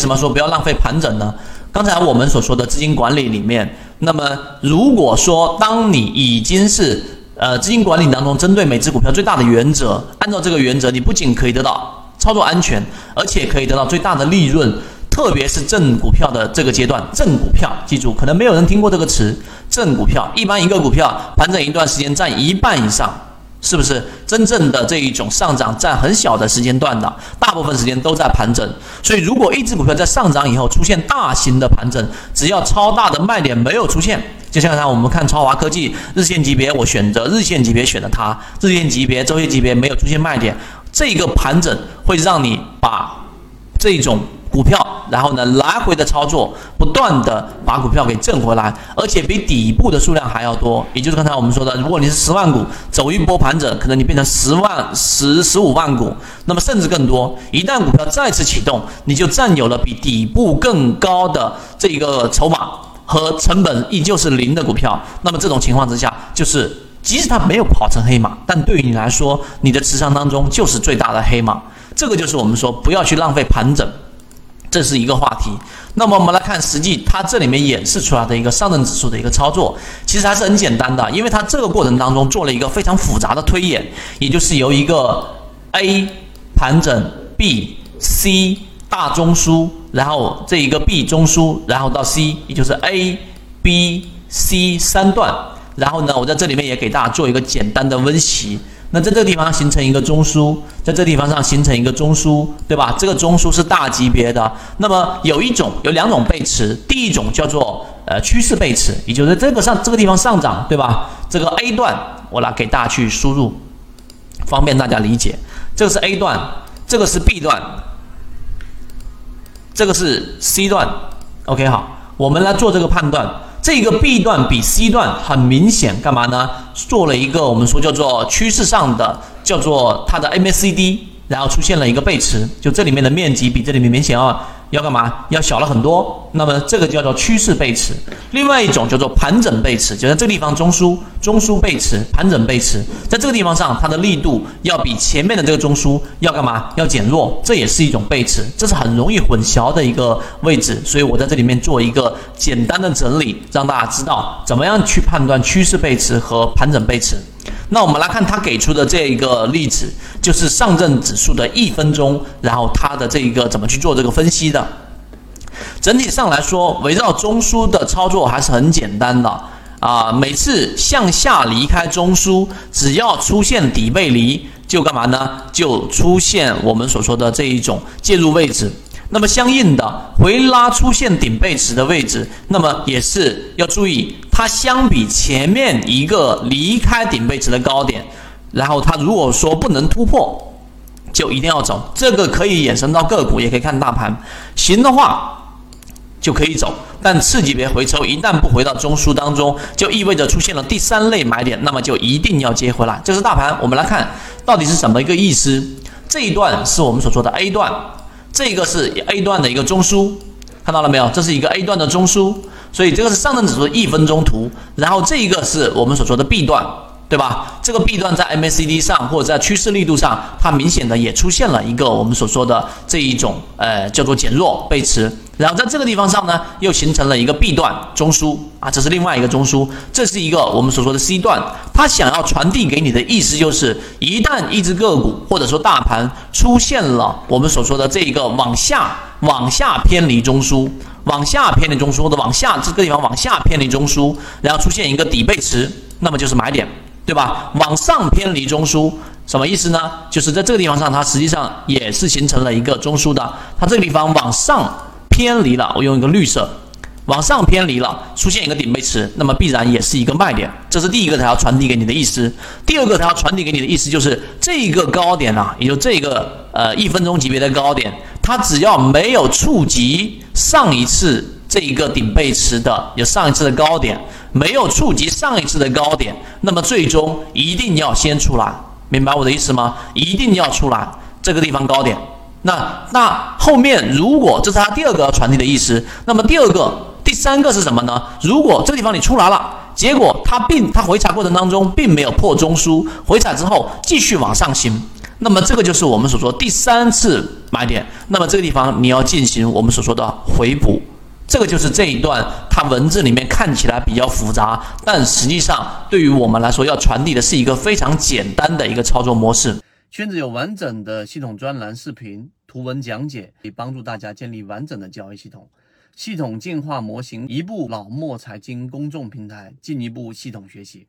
什么说不要浪费盘整呢？刚才我们所说的资金管理里面，那么如果说当你已经是呃资金管理当中针对每只股票最大的原则，按照这个原则，你不仅可以得到操作安全，而且可以得到最大的利润。特别是正股票的这个阶段，正股票，记住，可能没有人听过这个词。正股票，一般一个股票盘整一段时间占一半以上，是不是？真正的这一种上涨占很小的时间段的，大部分时间都在盘整。所以，如果一只股票在上涨以后出现大型的盘整，只要超大的卖点没有出现，就像刚才我们看超华科技日线级别，我选择日线级别选的它，日线级别、周线级别没有出现卖点，这个盘整会让你把这种。股票，然后呢，来回的操作，不断的把股票给挣回来，而且比底部的数量还要多。也就是刚才我们说的，如果你是十万股走一波盘整，可能你变成十万、十十五万股，那么甚至更多。一旦股票再次启动，你就占有了比底部更高的这个筹码和成本依旧是零的股票。那么这种情况之下，就是即使它没有跑成黑马，但对于你来说，你的持仓当中就是最大的黑马。这个就是我们说不要去浪费盘整。这是一个话题。那么我们来看，实际它这里面演示出来的一个上证指数的一个操作，其实还是很简单的，因为它这个过程当中做了一个非常复杂的推演，也就是由一个 A 盘整 B、C 大中枢，然后这一个 B 中枢，然后到 C，也就是 A、B、C 三段。然后呢，我在这里面也给大家做一个简单的温习。那在这个地方形成一个中枢，在这地方上形成一个中枢，对吧？这个中枢是大级别的。那么有一种有两种背驰，第一种叫做呃趋势背驰，也就是这个上这个地方上涨，对吧？这个 A 段我来给大家去输入，方便大家理解。这个是 A 段，这个是 B 段，这个是 C 段。OK，好，我们来做这个判断。这个 B 段比 C 段很明显，干嘛呢？做了一个我们说叫做趋势上的，叫做它的 MACD，然后出现了一个背驰，就这里面的面积比这里面明显要。要干嘛？要小了很多。那么这个叫做趋势背驰。另外一种叫做盘整背驰，就在这个地方中枢，中枢背驰，盘整背驰，在这个地方上，它的力度要比前面的这个中枢要干嘛？要减弱，这也是一种背驰，这是很容易混淆的一个位置。所以我在这里面做一个简单的整理，让大家知道怎么样去判断趋势背驰和盘整背驰。那我们来看他给出的这一个例子，就是上证指数的一分钟，然后它的这一个怎么去做这个分析的？整体上来说，围绕中枢的操作还是很简单的啊。每次向下离开中枢，只要出现底背离，就干嘛呢？就出现我们所说的这一种介入位置。那么相应的回拉出现顶背驰的位置，那么也是要注意，它相比前面一个离开顶背驰的高点，然后它如果说不能突破，就一定要走。这个可以衍生到个股，也可以看大盘。行的话就可以走，但次级别回抽一旦不回到中枢当中，就意味着出现了第三类买点，那么就一定要接回来。这是大盘，我们来看到底是什么一个意思。这一段是我们所说的 A 段。这个是 A 段的一个中枢，看到了没有？这是一个 A 段的中枢，所以这个是上证指数一分钟图。然后这一个是我们所说的 B 段，对吧？这个 B 段在 MACD 上或者在趋势力度上，它明显的也出现了一个我们所说的这一种呃叫做减弱背驰。然后在这个地方上呢，又形成了一个 B 段中枢啊，这是另外一个中枢，这是一个我们所说的 C 段。它想要传递给你的意思就是，一旦一只个股或者说大盘出现了我们所说的这一个往下、往下偏离中枢、往下偏离中枢或者往下这个地方往下偏离中枢，然后出现一个底背驰，那么就是买点，对吧？往上偏离中枢什么意思呢？就是在这个地方上，它实际上也是形成了一个中枢的，它这个地方往上。偏离了，我用一个绿色，往上偏离了，出现一个顶背驰，那么必然也是一个卖点。这是第一个，它要传递给你的意思。第二个，它要传递给你的意思就是这个高点啊，也就这个呃一分钟级别的高点，它只要没有触及上一次这一个顶背驰的，有上一次的高点，没有触及上一次的高点，那么最终一定要先出来，明白我的意思吗？一定要出来这个地方高点。那那后面如果这是它第二个要传递的意思，那么第二个、第三个是什么呢？如果这个地方你出来了，结果它并它回踩过程当中并没有破中枢，回踩之后继续往上行，那么这个就是我们所说第三次买点。那么这个地方你要进行我们所说的回补。这个就是这一段，它文字里面看起来比较复杂，但实际上对于我们来说，要传递的是一个非常简单的一个操作模式。圈子有完整的系统专栏、视频、图文讲解，可以帮助大家建立完整的交易系统。系统进化模型，一部老莫财经公众平台，进一步系统学习。